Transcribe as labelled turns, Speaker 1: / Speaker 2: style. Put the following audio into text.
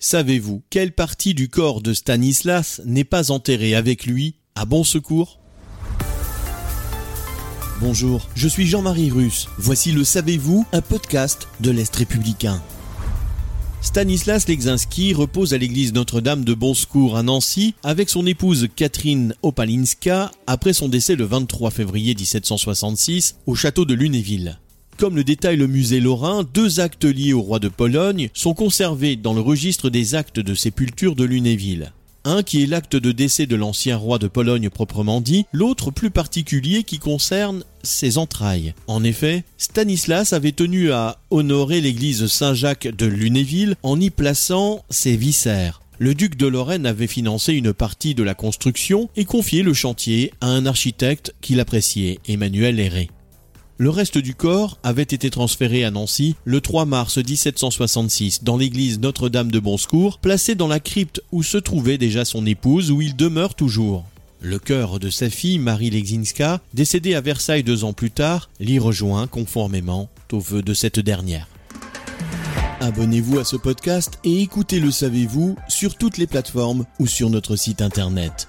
Speaker 1: Savez-vous quelle partie du corps de Stanislas n'est pas enterrée avec lui à bon secours? Bonjour, je suis Jean-Marie Russe. Voici le Savez-vous, un podcast de l'Est républicain. Stanislas Legzinski repose à l'église Notre-Dame de Bon Secours à Nancy avec son épouse Catherine Opalinska après son décès le 23 février 1766 au château de Lunéville. Comme le détaille le musée Lorrain, deux actes liés au roi de Pologne sont conservés dans le registre des actes de sépulture de Lunéville. Un qui est l'acte de décès de l'ancien roi de Pologne proprement dit, l'autre plus particulier qui concerne ses entrailles. En effet, Stanislas avait tenu à honorer l'église Saint-Jacques de Lunéville en y plaçant ses viscères. Le duc de Lorraine avait financé une partie de la construction et confié le chantier à un architecte qu'il appréciait, Emmanuel Héré. Le reste du corps avait été transféré à Nancy le 3 mars 1766 dans l'église Notre-Dame de Bonsecours, placé dans la crypte où se trouvait déjà son épouse où il demeure toujours. Le cœur de sa fille, Marie Legzinska, décédée à Versailles deux ans plus tard, l'y rejoint conformément aux vœux de cette dernière. Abonnez-vous à ce podcast et écoutez Le Savez-vous sur toutes les plateformes ou sur notre site internet.